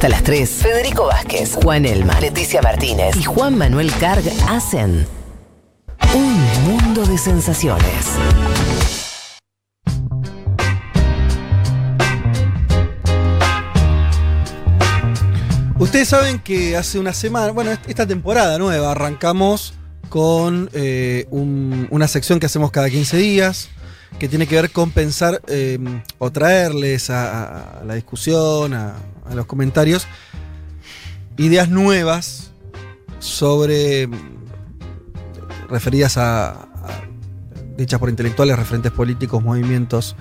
Hasta las 3, Federico Vázquez, Juan Elma, Leticia Martínez y Juan Manuel Carg hacen un mundo de sensaciones. Ustedes saben que hace una semana, bueno, esta temporada nueva, arrancamos con eh, un- una sección que hacemos cada 15 días, que tiene que ver con pensar eh, o traerles a, a- a la discusión, a, a los comentarios, ideas nuevas sobre mm, referidas a, a- dichas por intelectuales, referentes políticos, movimientos,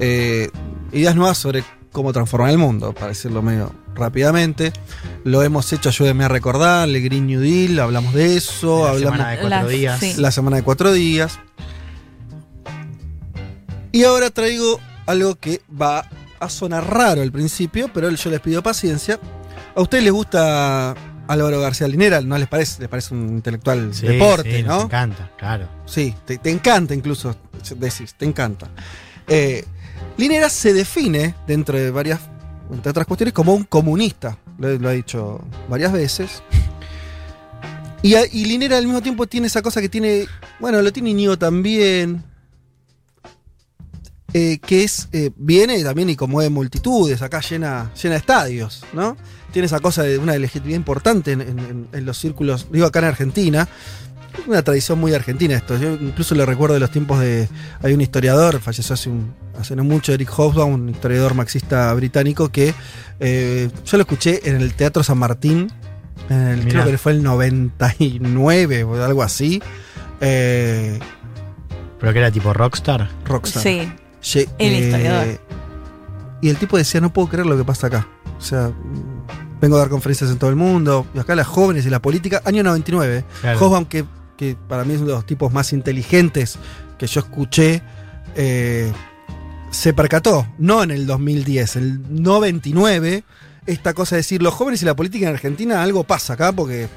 eh, ideas nuevas sobre cómo transformar el mundo, para decirlo medio rápidamente. Lo hemos hecho, ayúdenme a recordar, el Green New Deal, hablamos de eso, La hablamos semana de cuatro Las- días. sí. la semana de cuatro días. Y ahora traigo algo que va a sonar raro al principio, pero yo les pido paciencia. ¿A ustedes les gusta Álvaro García Linera? ¿No les parece? ¿Les parece un intelectual Sí, deporte, sí, nos no? encanta, claro. Sí, te, te encanta incluso, decís, te encanta. Eh, Linera se define, dentro de varias, entre otras cuestiones, como un comunista. Lo, lo ha dicho varias veces. Y, a- y Linera al mismo tiempo tiene esa cosa que tiene, bueno, lo tiene Íñigo también, eh, que es, eh, viene también y conmueve multitudes, acá llena, llena estadios, ¿no? Tiene esa cosa de una legitimidad importante en, en- en- en los círculos, digo acá en Argentina, una tradición muy argentina esto. Yo incluso le recuerdo de los tiempos de. Hay un historiador, falleció hace, un, hace no mucho, Eric Hobsbawm, un historiador marxista británico, que eh, yo lo escuché en el Teatro San Martín, en el- Mirá. creo que fue el 99 o algo así. Eh, Pero que era tipo rockstar. Rockstar. Sí. El eh, historiador. Y el tipo decía, no puedo creer lo que pasa acá. O sea, vengo a dar conferencias en todo el mundo, y acá las jóvenes y la política, año 99. Claro. Hobsbawm, que, que para mí es uno de los tipos más inteligentes que yo escuché, eh, se percató, no en el 2010, el 99, esta cosa de decir, los jóvenes y la política en Argentina, algo pasa acá, porque,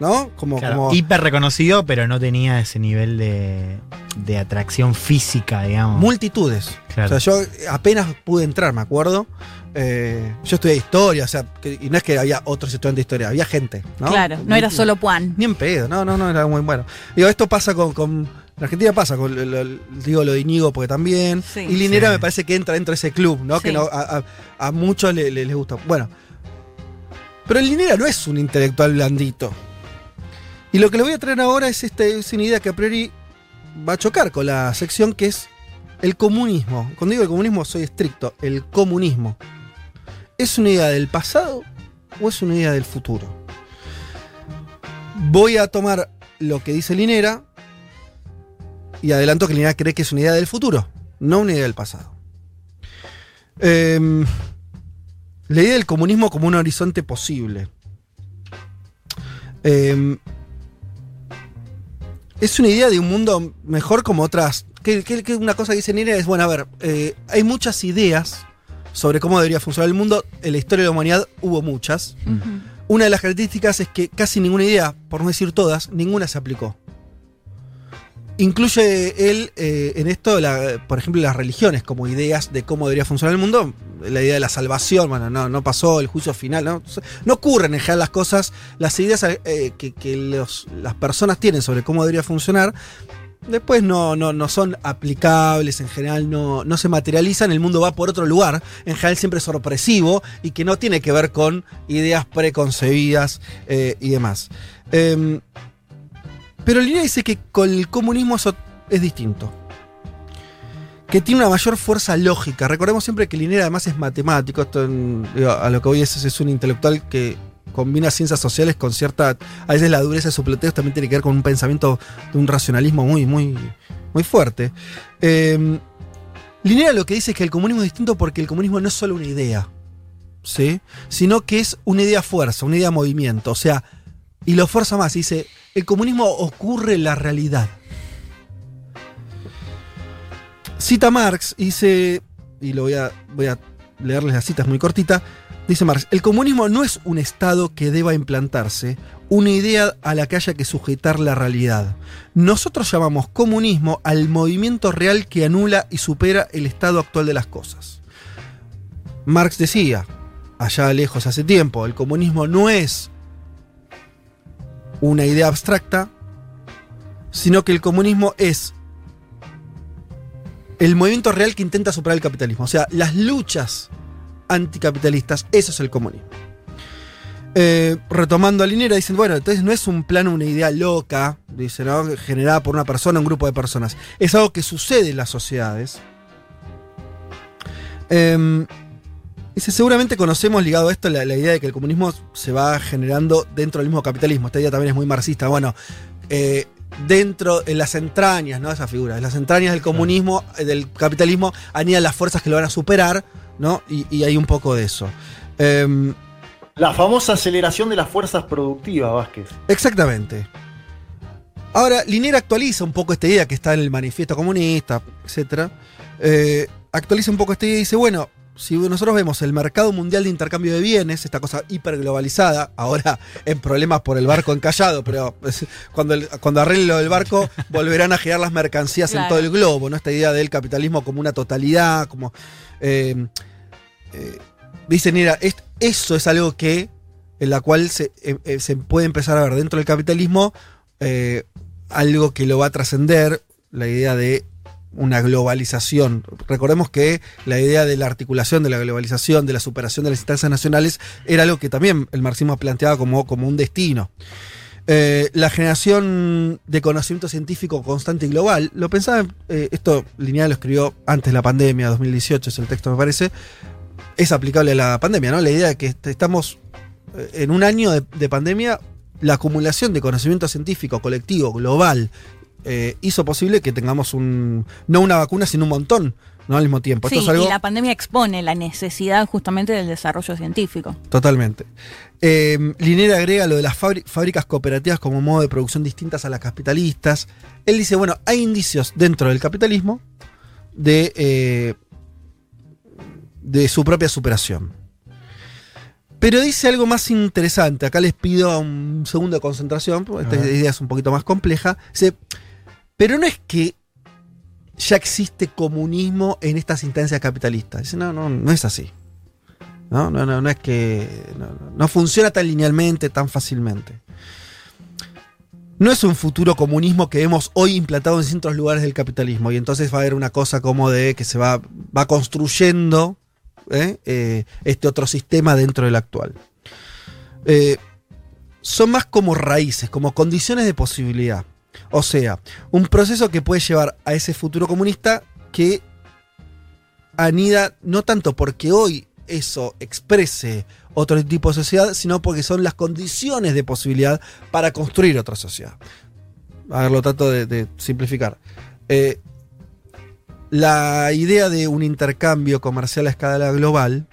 ¿no? Como, Claro, como Hiper reconocido, pero no tenía ese nivel de, de atracción física, digamos. multitudes. Claro. O sea, yo apenas pude entrar, me acuerdo. Eh, yo estudié historia, o sea, que- y no es que había otros estudiantes de historia, había gente, ¿no? Claro, no era solo Juan. Ni en pedo, no, no, no, era muy bueno. Digo, esto pasa con. con- en Argentina pasa con. lo- lo- digo lo de Íñigo porque también. Sí. y Linera Sí. me parece que entra dentro de ese club, ¿no? Sí. Que no, a, a- a muchos le- le- les gusta. Bueno. Pero Linera no es un intelectual blandito. Y lo que le voy a traer ahora es, este, es una idea que a priori va a chocar con la sección que es el comunismo. Cuando digo el comunismo soy estricto. El comunismo. ¿Es una idea del pasado o es una idea del futuro? Voy a tomar lo que dice Linera y adelanto que Linera cree que es una idea del futuro, no una idea del pasado. Em, la idea del comunismo como un horizonte posible. Em, es una idea de un mundo mejor como otras. Que, que- que una cosa que dice Linera es, bueno, a ver, eh, hay muchas ideas sobre cómo debería funcionar el mundo. En la historia de la humanidad hubo muchas. Una de las características es que casi ninguna idea, por no decir todas, ninguna se aplicó. Incluye él eh, en esto, por ejemplo, las religiones como ideas de cómo debería funcionar el mundo. La idea de la salvación, bueno, no, no pasó, el juicio final, no, ocurren en general las cosas, las ideas eh, que, las personas tienen sobre cómo debería funcionar, después no, no, no son aplicables, en general no, no se materializan, el mundo va por otro lugar, en general siempre es sorpresivo y que no tiene que ver con ideas preconcebidas eh, y demás. Em, pero Línea dice que con el comunismo eso es distinto. Que tiene una mayor fuerza lógica. Recordemos siempre que Linera además es matemático. Esto a lo que voy es, un intelectual que combina ciencias sociales con cierta. A veces la dureza de sus planteos también tiene que ver con un pensamiento de un racionalismo muy, muy, muy fuerte. Eh, Linera lo que dice es que el comunismo es distinto porque el comunismo no es solo una idea. ¿Sí? Sino que es una idea fuerza, una idea movimiento. O sea, y lo fuerza más. Dice: el comunismo ocurre en la realidad. Cita Marx, dice, y lo voy a, leerles la cita, es muy cortita. Dice Marx: el comunismo no es un estado que deba implantarse, una idea a la que haya que sujetar la realidad. Nosotros llamamos comunismo al movimiento real que anula y supera el estado actual de las cosas. Marx decía, allá lejos hace tiempo. El comunismo no es una idea abstracta, sino que el comunismo es el movimiento real que intenta superar el capitalismo. O sea, las luchas anticapitalistas, eso es el comunismo. Eh, retomando a Linera, dicen, bueno, entonces no es un plan, una idea loca, dice, ¿no? generada por una persona, un grupo de personas. Es algo que sucede en las sociedades. Em, dice, seguramente conocemos ligado a esto la, idea de que el comunismo se va generando dentro del mismo capitalismo. Esta idea también es muy marxista. Bueno, eh, dentro, en las entrañas, ¿no? Esa figura, en las entrañas del comunismo, eh, del capitalismo, anidan las fuerzas que lo van a superar, ¿no? Y, hay un poco de eso. Em, la famosa aceleración de las fuerzas productivas, Vázquez. Exactamente. Ahora, Linera actualiza un poco esta idea que está en el manifiesto comunista, etc. Eh, actualiza un poco esta idea y dice, bueno, si nosotros vemos el mercado mundial de intercambio de bienes, esta cosa hiperglobalizada, ahora en problemas por el barco encallado, pero cuando, cuando arregle lo del barco, volverán a girar las mercancías en todo el globo, ¿no? Esta idea del capitalismo como una totalidad, como. Eh, eh, dicen, mira, eso es algo que, en la cual se, eh, se puede empezar a ver dentro del capitalismo algo que lo va a trascender, la idea de una globalización. Recordemos que la idea de la articulación de la globalización, de la superación de las instancias nacionales, era algo que también el marxismo planteaba como, como un destino. la generación de conocimiento científico constante y global, lo pensaba, esto Lineal lo escribió antes de la pandemia, 2018 es el texto me parece, es aplicable a la pandemia, ¿no? La idea de que estamos eh, en un año de, pandemia, la acumulación de conocimiento científico colectivo, global, eh, hizo posible que tengamos un, no una vacuna, sino un montón, ¿no? Al mismo tiempo. Sí, y la pandemia expone la necesidad justamente del desarrollo científico. Totalmente. Eh, Linera agrega lo de las fábricas cooperativas como modo de producción distintas a las capitalistas. Él dice, bueno, hay indicios dentro del capitalismo de de su propia superación. Pero dice algo más interesante. Acá les pido un segundo de concentración, porque esta idea es un poquito más compleja. Dice, pero no es que ya existe comunismo en estas instancias capitalistas. No, no, no es así. No, no, no, es que. No, funciona tan linealmente, tan fácilmente. No es un futuro comunismo que vemos hoy implantado en ciertos lugares del capitalismo. Y entonces va a haber una cosa como de que se va, va construyendo ¿eh? Eh, este otro sistema dentro del actual. Eh, son más como raíces, como condiciones de posibilidad. O sea, un proceso que puede llevar a ese futuro comunista que anida no tanto porque hoy eso exprese otro tipo de sociedad, sino porque son las condiciones de posibilidad para construir otra sociedad. A ver, lo trato de, simplificar la idea de un intercambio comercial a escala global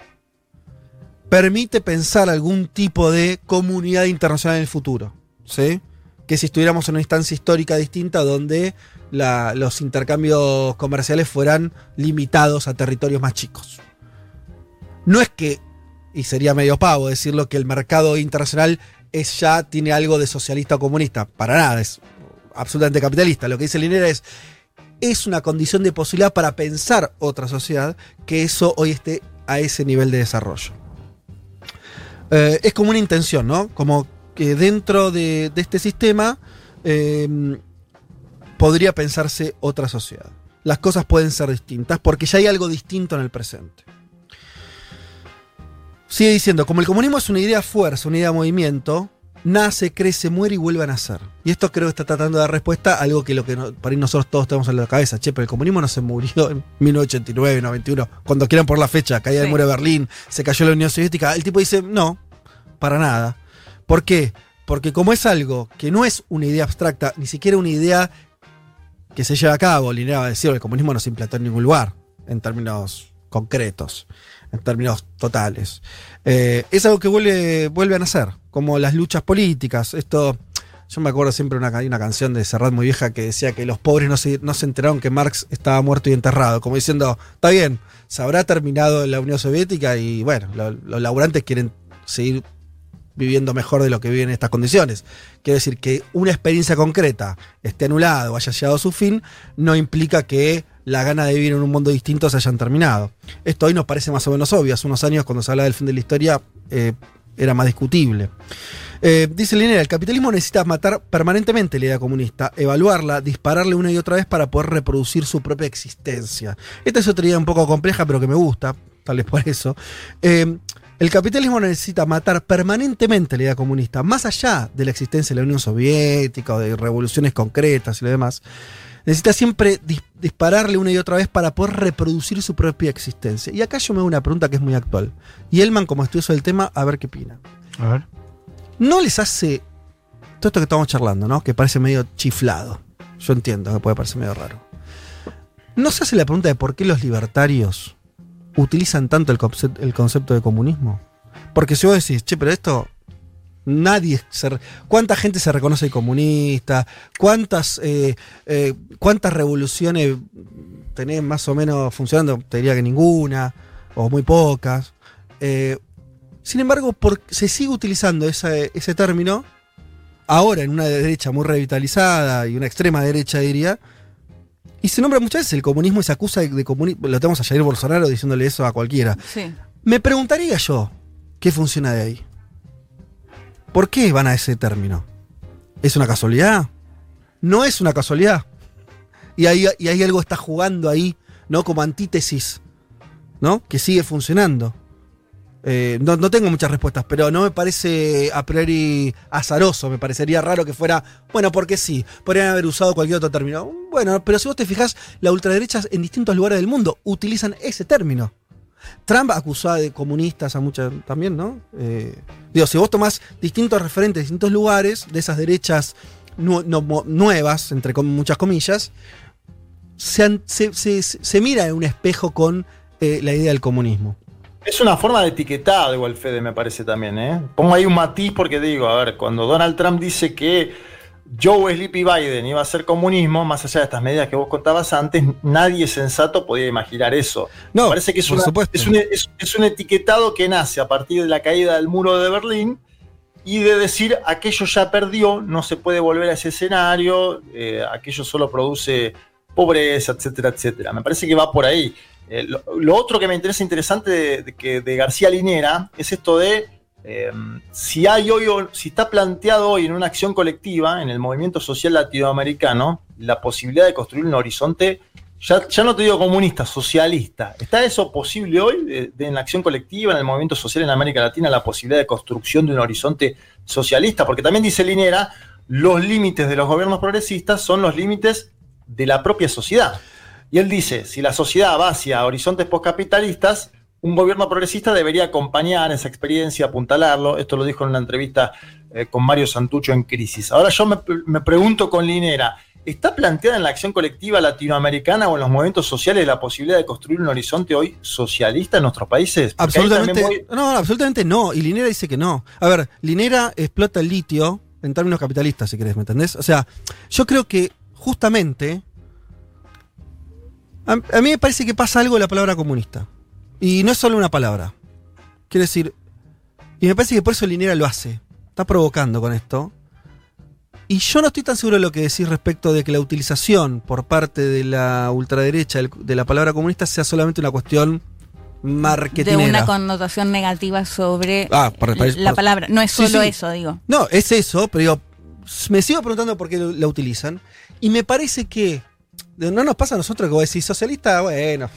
permite pensar algún tipo de comunidad internacional en el futuro. ¿sí? Que si estuviéramos en una instancia histórica distinta donde los intercambios comerciales fueran limitados a territorios más chicos. No es que, y sería medio pavo decirlo, que el mercado internacional es ya tiene algo de socialista o comunista. Para nada, es absolutamente capitalista. Lo que dice Linera es es una condición de posibilidad para pensar otra sociedad que eso hoy esté a ese nivel de desarrollo. Eh, es como una intención, ¿no? Como que dentro de, este sistema em, podría pensarse otra sociedad. Las cosas pueden ser distintas porque ya hay algo distinto en el presente. Sigue diciendo, como el comunismo es una idea fuerza, una idea movimiento, nace, crece, muere y vuelve a nacer. Y esto creo que está tratando de dar respuesta a algo que lo que para nosotros todos tenemos en la cabeza. Che, pero el comunismo no se murió en 1989, 91, cuando quieran por la fecha, caía el muro de Berlín, se cayó la Unión Soviética. El tipo dice, no, para nada. ¿Por qué? Porque como es algo que no es una idea abstracta, ni siquiera una idea que se lleva a cabo, Linera va a decir, el comunismo no se implantó en ningún lugar, en términos concretos, en términos totales. Eh, es algo que vuelve, a nacer como las luchas políticas. Esto, yo me acuerdo siempre una, una canción de Serrat muy vieja que decía que los pobres no se, no se enteraron que Marx estaba muerto y enterrado, como diciendo, está bien, se habrá terminado la Unión Soviética y bueno, los laburantes quieren seguir viviendo mejor de lo que viven en estas condiciones. Quiero decir que una experiencia concreta esté anulada o haya llegado a su fin, no implica que la gana de vivir en un mundo distinto se hayan terminado. Esto hoy nos parece más o menos obvio. Hace unos años, cuando se hablaba del fin de la historia, eh, era más discutible. Eh, dice Linera, el capitalismo necesita matar permanentemente la idea comunista, evaluarla, dispararle una y otra vez para poder reproducir su propia existencia. Esta es otra idea un poco compleja, pero que me gusta, tal vez por eso. Eh, el capitalismo necesita matar permanentemente la idea comunista, más allá de la existencia de la Unión Soviética o de revoluciones concretas y lo demás. Necesita siempre dis- dispararle una y otra vez para poder reproducir su propia existencia. Y acá yo me hago una pregunta que es muy actual. Y Elman, como estudioso del tema, a ver qué opina. A ver. ¿No les hace todo esto que estamos charlando, ¿no? Que parece medio chiflado. Yo entiendo que puede parecer medio raro. ¿No se hace la pregunta de por qué los libertarios utilizan tanto el, concep- el concepto de comunismo? Porque si vos decís, che, pero esto. Nadie. Se, ¿Cuánta gente se reconoce comunista? ¿Cuántas, eh, eh, ¿Cuántas revoluciones tenés más o menos funcionando? Te diría que ninguna. O muy pocas. Eh, sin embargo, por- se sigue utilizando ese término, ahora en una derecha muy revitalizada y una extrema derecha, diría, y se nombra muchas veces el comunismo y se acusa de, comunismo. Lo tenemos a Jair Bolsonaro diciéndole eso a cualquiera. Sí. Me preguntaría yo, ¿qué funciona de ahí? ¿Por qué van a ese término? ¿Es una casualidad? No es una casualidad. Y ahí, y ahí algo está jugando ahí, ¿no? Como antítesis, ¿no? Que sigue funcionando. Eh, no, no tengo muchas respuestas, pero no me parece a priori azaroso. Me parecería raro que fuera, bueno, porque sí, podrían haber usado cualquier otro término. Bueno, pero si vos te fijas, la ultraderecha en distintos lugares del mundo utilizan ese término. Trump acusaba de comunistas a muchas también, ¿no? Eh, digo, si vos tomás distintos referentes distintos lugares, de esas derechas nuevas, entre muchas comillas, se mira en un espejo con eh, la idea del comunismo. Es una forma de etiquetado igual, Fede, me parece también, ¿eh? Pongo ahí un matiz porque digo, a ver, cuando Donald Trump dice que Joe Sleepy Biden iba a ser comunismo, más allá de estas medidas que vos contabas antes, nadie sensato podía imaginar eso. No, Me parece que es, por una- supuesto. es un, es- es un etiquetado que nace a partir de la caída del muro de Berlín y de decir aquello ya perdió, no se puede volver a ese escenario, eh, aquello solo produce pobreza, etcétera, etcétera. Me parece que va por ahí. Eh, lo, otro que me interesa interesante de, de García Linera es esto de eh, si hay hoy, si está planteado hoy en una acción colectiva, en el movimiento social latinoamericano, la posibilidad de construir un horizonte, ya, ya no te digo comunista, socialista. ¿Está eso posible hoy de en la acción colectiva, en el movimiento social en América Latina, la posibilidad de construcción de un horizonte socialista? Porque también dice Linera, los límites de los gobiernos progresistas son los límites de la propia sociedad. Y él dice, si la sociedad va hacia horizontes postcapitalistas, un gobierno progresista debería acompañar esa experiencia, apuntalarlo. Esto lo dijo en una entrevista eh, con Mario Santucho en Crisis. Ahora yo me, me pregunto con Linera, ¿está planteada en la acción colectiva latinoamericana o en los movimientos sociales la posibilidad de construir un horizonte hoy socialista en nuestros países? Porque Absolutamente. voy- no, absolutamente no. Y Linera dice que no. A ver, Linera explota el litio en términos capitalistas, si querés, ¿me entendés? O sea, yo creo que justamente. A, a mí me parece que pasa algo de la palabra comunista. Y no es solo una palabra. Quiero decir. Y me parece que por eso Linera lo hace. Está provocando con esto. Y yo no estoy tan seguro de lo que decís respecto de que la utilización por parte de la ultraderecha de la palabra comunista sea solamente una cuestión De marketinera. una connotación negativa sobre Ah, por- por- la por- palabra. No es Sí, solo sí. eso, digo. No, es eso, pero digo, me sigo preguntando por qué la utilizan. Y me parece que no nos pasa a nosotros que vos decís socialista, bueno.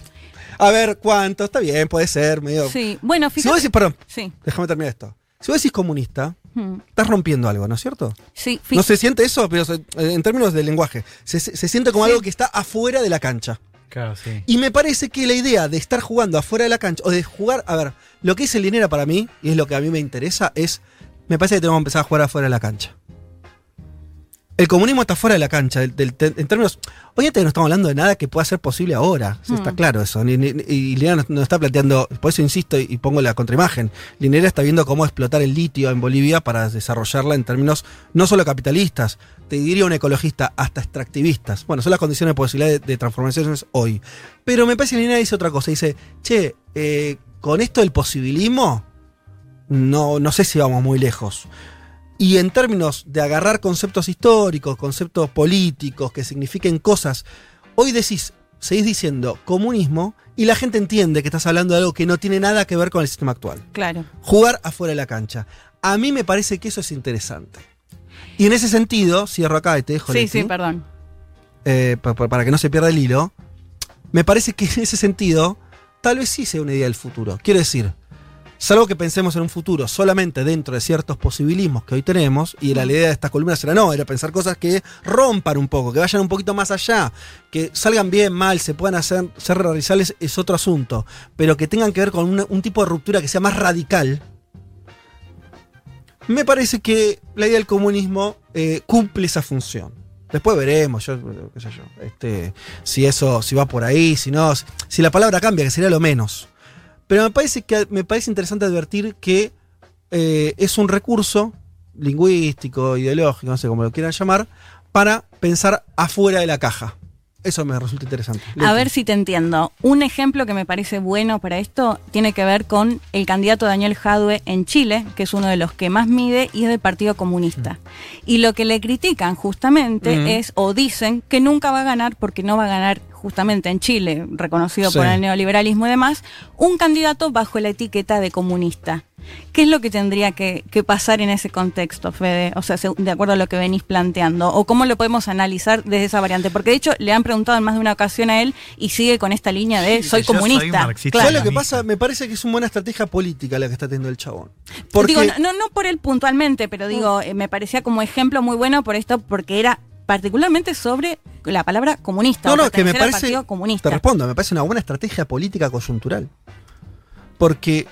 A ver, ¿cuánto? Está bien, puede ser, medio. Sí, bueno, si vos fíjate. decís, perdón, Sí, déjame terminar esto. Si vos decís comunista, mm, estás rompiendo algo, ¿no es cierto? sí, fí- No se siente eso, pero se- en términos del lenguaje. Se, se- se siente como Sí. algo que está afuera de la cancha. Claro, sí. Y me parece que la idea de estar jugando afuera de la cancha, o de jugar, a ver, lo que es el dinero para mí, y es lo que a mí me interesa, es, me parece que tenemos que empezar a jugar afuera de la cancha. El comunismo está fuera de la cancha, del- del- en términos, obviamente no estamos hablando de nada que pueda ser posible ahora, está Mm. claro eso, ni- ni- y Linera no, no está planteando, por eso insisto y, y pongo la contraimagen, Linera está viendo cómo explotar el litio en Bolivia para desarrollarla en términos no solo capitalistas, te diría un ecologista, hasta extractivistas. Bueno, son las condiciones de posibilidad de, de transformaciones hoy. Pero me parece que Linera dice otra cosa, dice, che, eh, con esto del posibilismo, no, no sé si vamos muy lejos. Y en términos de agarrar conceptos históricos, conceptos políticos que signifiquen cosas, hoy decís, seguís diciendo comunismo y la gente entiende que estás hablando de algo que no tiene nada que ver con el sistema actual. Claro. Jugar afuera de la cancha. A mí me parece que eso es interesante. Y en ese sentido, cierro acá y te dejo Sí, Leti, sí, perdón. eh, pa- pa- para que no se pierda el hilo, me parece que en ese sentido, tal vez sí sea una idea del futuro. Quiero decir, salvo que pensemos en un futuro solamente dentro de ciertos posibilismos que hoy tenemos, y la idea de estas columnas era no, era pensar cosas que rompan un poco, que vayan un poquito más allá, que salgan bien, mal, se puedan hacer, ser realizables, es otro asunto, pero que tengan que ver con un tipo de ruptura que sea más radical. Me parece que la idea del comunismo eh, cumple esa función. Después veremos, yo, qué sé yo, este, si eso, si va por ahí, si no, si la palabra cambia, que sería lo menos. Pero me parece que me parece interesante advertir que eh, es un recurso lingüístico, ideológico, no sé cómo lo quieran llamar, para pensar afuera de la caja. Eso me resulta interesante. A ver si te entiendo. Un ejemplo que me parece bueno para esto tiene que ver con el candidato Daniel Jadwe en Chile, que es uno de los que más mide y es del Partido Comunista. Y lo que le critican justamente Mm. es, o dicen, que nunca va a ganar porque no va a ganar justamente en Chile, reconocido Sí. por el neoliberalismo y demás, un candidato bajo la etiqueta de comunista. ¿Qué es lo que tendría que, que pasar en ese contexto, Fede? O sea, se- de acuerdo a lo que venís planteando. ¿O cómo lo podemos analizar desde esa variante? Porque de hecho le han preguntado en más de una ocasión a él y sigue con esta línea de Sí, soy comunista. marxista. ¿Sabes lo que Comunista. pasa? Me parece que es una buena estrategia política la que está teniendo el chabón. Porque Digo, no, no, no por él puntualmente, pero digo, eh, me parecía como ejemplo muy bueno por esto, porque era particularmente sobre la palabra comunista. No, no, que me parece. Te respondo, me parece una buena estrategia política coyuntural. Porque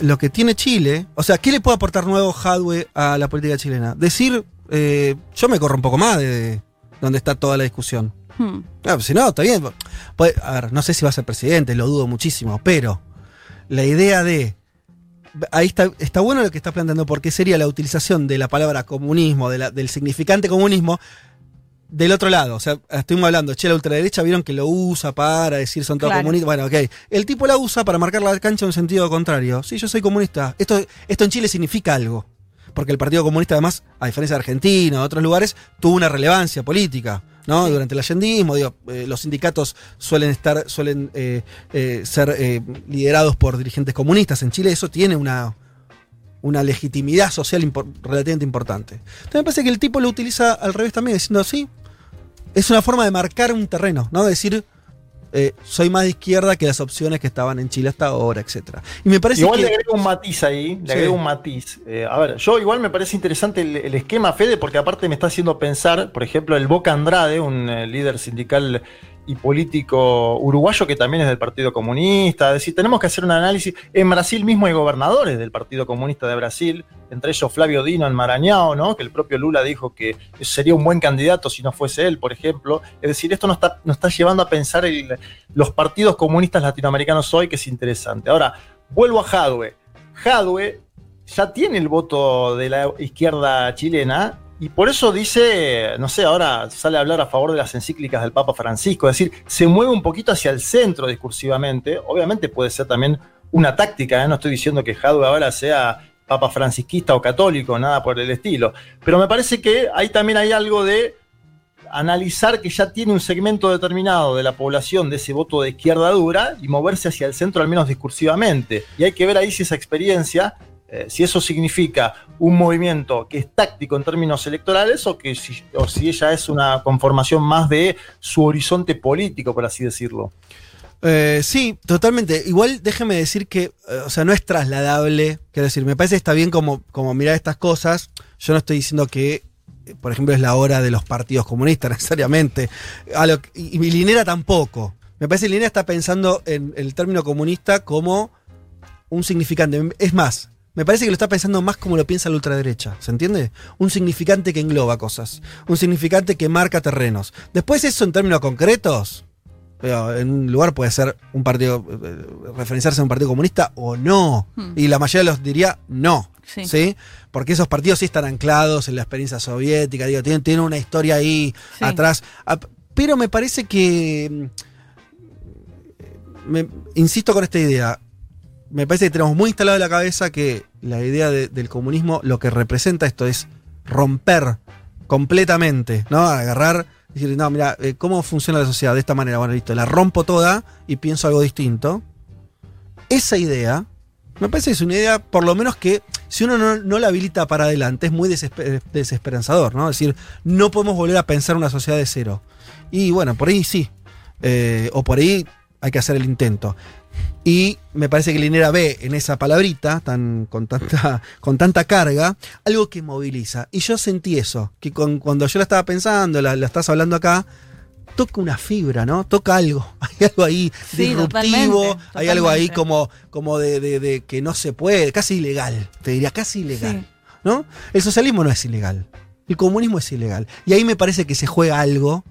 lo que tiene Chile. O sea, ¿qué le puede aportar nuevo Hadwe a la política chilena? Decir, eh, yo me corro un poco más de donde está toda la discusión. Hmm. Ah, si no, está bien. Puede- a ver, no sé si va a ser presidente, lo dudo muchísimo, pero la idea de. Ahí está, está bueno lo que está planteando, porque sería la utilización de la palabra comunismo, de la- del significante comunismo, del otro lado. O sea, estuvimos hablando, che, la ultraderecha vieron que lo usa para decir son todos Claro. comunistas. Bueno, ok. El tipo la usa para marcar la cancha en un sentido contrario. Sí, yo soy comunista. Esto, esto en Chile significa algo. Porque el Partido Comunista, además, a diferencia de Argentina o otros lugares, tuvo una relevancia política. ¿no? Durante el allendismo, digo, eh, los sindicatos suelen estar, suelen eh, eh, ser eh, liderados por dirigentes comunistas. En Chile eso tiene una, una legitimidad social impor- relativamente importante. Entonces me parece que el tipo lo utiliza al revés también, diciendo así. Es una forma de marcar un terreno, ¿no? Decir, eh, soy más de izquierda que las opciones que estaban en Chile hasta ahora, etcétera. Y me parece Igual que. le agrego un matiz ahí, le Sí. agrego un matiz. Eh, a ver, yo igual me parece interesante el, el esquema Fede, porque aparte me está haciendo pensar, por ejemplo, el Boca Andrade, un eh, líder sindical y político uruguayo que también es del Partido Comunista. Es decir, tenemos que hacer un análisis. En Brasil mismo hay gobernadores del Partido Comunista de Brasil, entre ellos Flavio Dino en Marañao, ¿no? que el propio Lula dijo que sería un buen candidato si no fuese él, por ejemplo. Es decir, esto nos está, llevando a pensar el- los partidos comunistas latinoamericanos hoy, que es interesante. Ahora, vuelvo a Jadwe. Jadwe ya tiene el voto de la izquierda chilena y por eso dice, no sé, ahora sale a hablar a favor de las encíclicas del Papa Francisco, es decir, se mueve un poquito hacia el centro discursivamente, obviamente puede ser también una táctica, ¿eh? no estoy diciendo que Jadwe ahora sea papa francisquista o católico, nada por el estilo, pero me parece que ahí también hay algo de analizar que ya tiene un segmento determinado de la población de ese voto de izquierda dura y moverse hacia el centro al menos discursivamente. Y hay que ver ahí si esa experiencia, eh, si eso significa un movimiento que es táctico en términos electorales o, que si, o si ella es una conformación más de su horizonte político, por así decirlo. Eh, sí, totalmente. Igual déjeme decir que, eh, o sea, no es trasladable. Quiero decir, me parece que está bien como, como mirar estas cosas. Yo no estoy diciendo que, por ejemplo, es la hora de los partidos comunistas necesariamente. A y, y Linera tampoco. Me parece que Linera está pensando en el término comunista como un significante. Es más, me parece que lo está pensando más como lo piensa la ultraderecha. ¿Se entiende? Un significante que engloba cosas. Un significante que marca terrenos. Después eso en términos concretos. Pero en un lugar puede ser un partido, eh, referenciarse a un partido comunista o no. Hmm. Y la mayoría los diría no. Sí. Sí. Porque esos partidos sí están anclados en la experiencia soviética, digo, tienen, tienen una historia ahí Sí. atrás. Ah, Pero me parece que. mm, me- insisto con esta idea. Me parece que tenemos muy instalado en la cabeza que la idea de- del comunismo lo que representa esto es romper completamente, ¿no? Agarrar Decir, no, mira, eh, ¿cómo funciona la sociedad? De esta manera, bueno, listo, la rompo toda y pienso algo distinto. Esa idea, me parece que es una idea, por lo menos que si uno no, no la habilita para adelante, es muy desesper- desesperanzador, ¿no? Es decir, no podemos volver a pensar una sociedad de cero. Y bueno, por ahí sí. Eh, o por ahí hay que hacer el intento. Y me parece que Linera ve en esa palabrita, tan, con, tanta, con tanta carga, algo que moviliza. Y yo sentí eso, que con- cuando yo la estaba pensando, la, la estás hablando acá, toca una fibra, ¿no? Toca algo. Hay algo ahí Sí, disruptivo, totalmente, hay algo ahí como, como de, de- de que no se puede, casi ilegal, te diría, casi ilegal. Sí. ¿no? El socialismo no es ilegal. El comunismo es ilegal. Y ahí me parece que se juega algo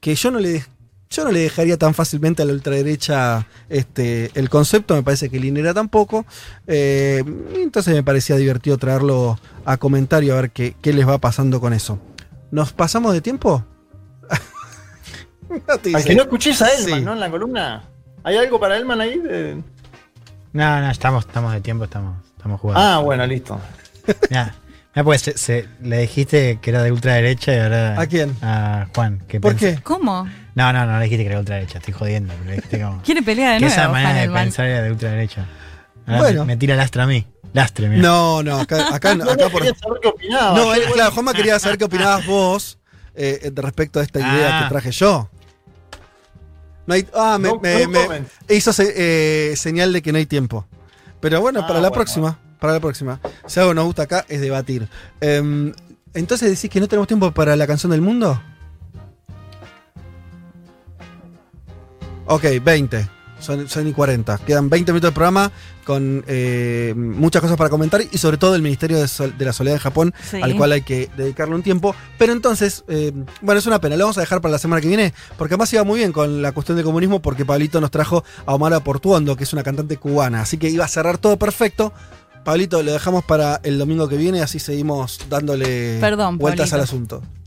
que yo no le yo no le dejaría tan fácilmente a la ultraderecha este, el concepto, me parece que Linera tampoco. Eh, entonces me parecía divertido traerlo a comentario a ver qué, qué les va pasando con eso. ¿Nos pasamos de tiempo? No Al que no escuches a Elman, Sí. ¿no? En la columna. ¿Hay algo para Elman ahí? de- No, no, estamos, estamos de tiempo, estamos, estamos jugando. Ah, bueno, listo. Ya. Pues se- se- le dijiste que era de ultraderecha y ahora. ¿A quién? A Juan. Que ¿Por qué? ¿Cómo? No, no, no le dijiste que era de ultraderecha, estoy jodiendo. Pero le dijiste como. Quiere pelear de que nuevo. esa manera de pensar era de ultraderecha. Ahora Bueno. me, me tira lastre a mí. Lastre, mira. No, no, acá, acá, No, acá no, por. quería saber qué opinaba. No, eh, claro, Juanma quería saber qué opinabas vos eh, respecto a esta idea Ah. que traje yo. No hay, ah, me, No- me- no me comment. hizo se- eh, señal de que no hay tiempo. Pero bueno, Ah, para la bueno. próxima. Para la próxima. Si algo nos gusta acá es debatir. Em, Entonces decís que no tenemos tiempo para la canción del mundo. Ok, 20. Son, son y 40. Quedan 20 minutos de programa con eh, muchas cosas para comentar y sobre todo el Ministerio de, Sol- de la Soledad en Japón, Sí. al cual hay que dedicarle un tiempo. Pero entonces, eh, bueno, es una pena, lo vamos a dejar para la semana que viene, porque además iba muy bien con la cuestión del comunismo, porque Pablito nos trajo a Omar Portuondo, que es una cantante cubana, así que iba a cerrar todo perfecto. Pablito, lo dejamos para el domingo que viene, así seguimos dándole Perdón, vueltas Pablito. al asunto.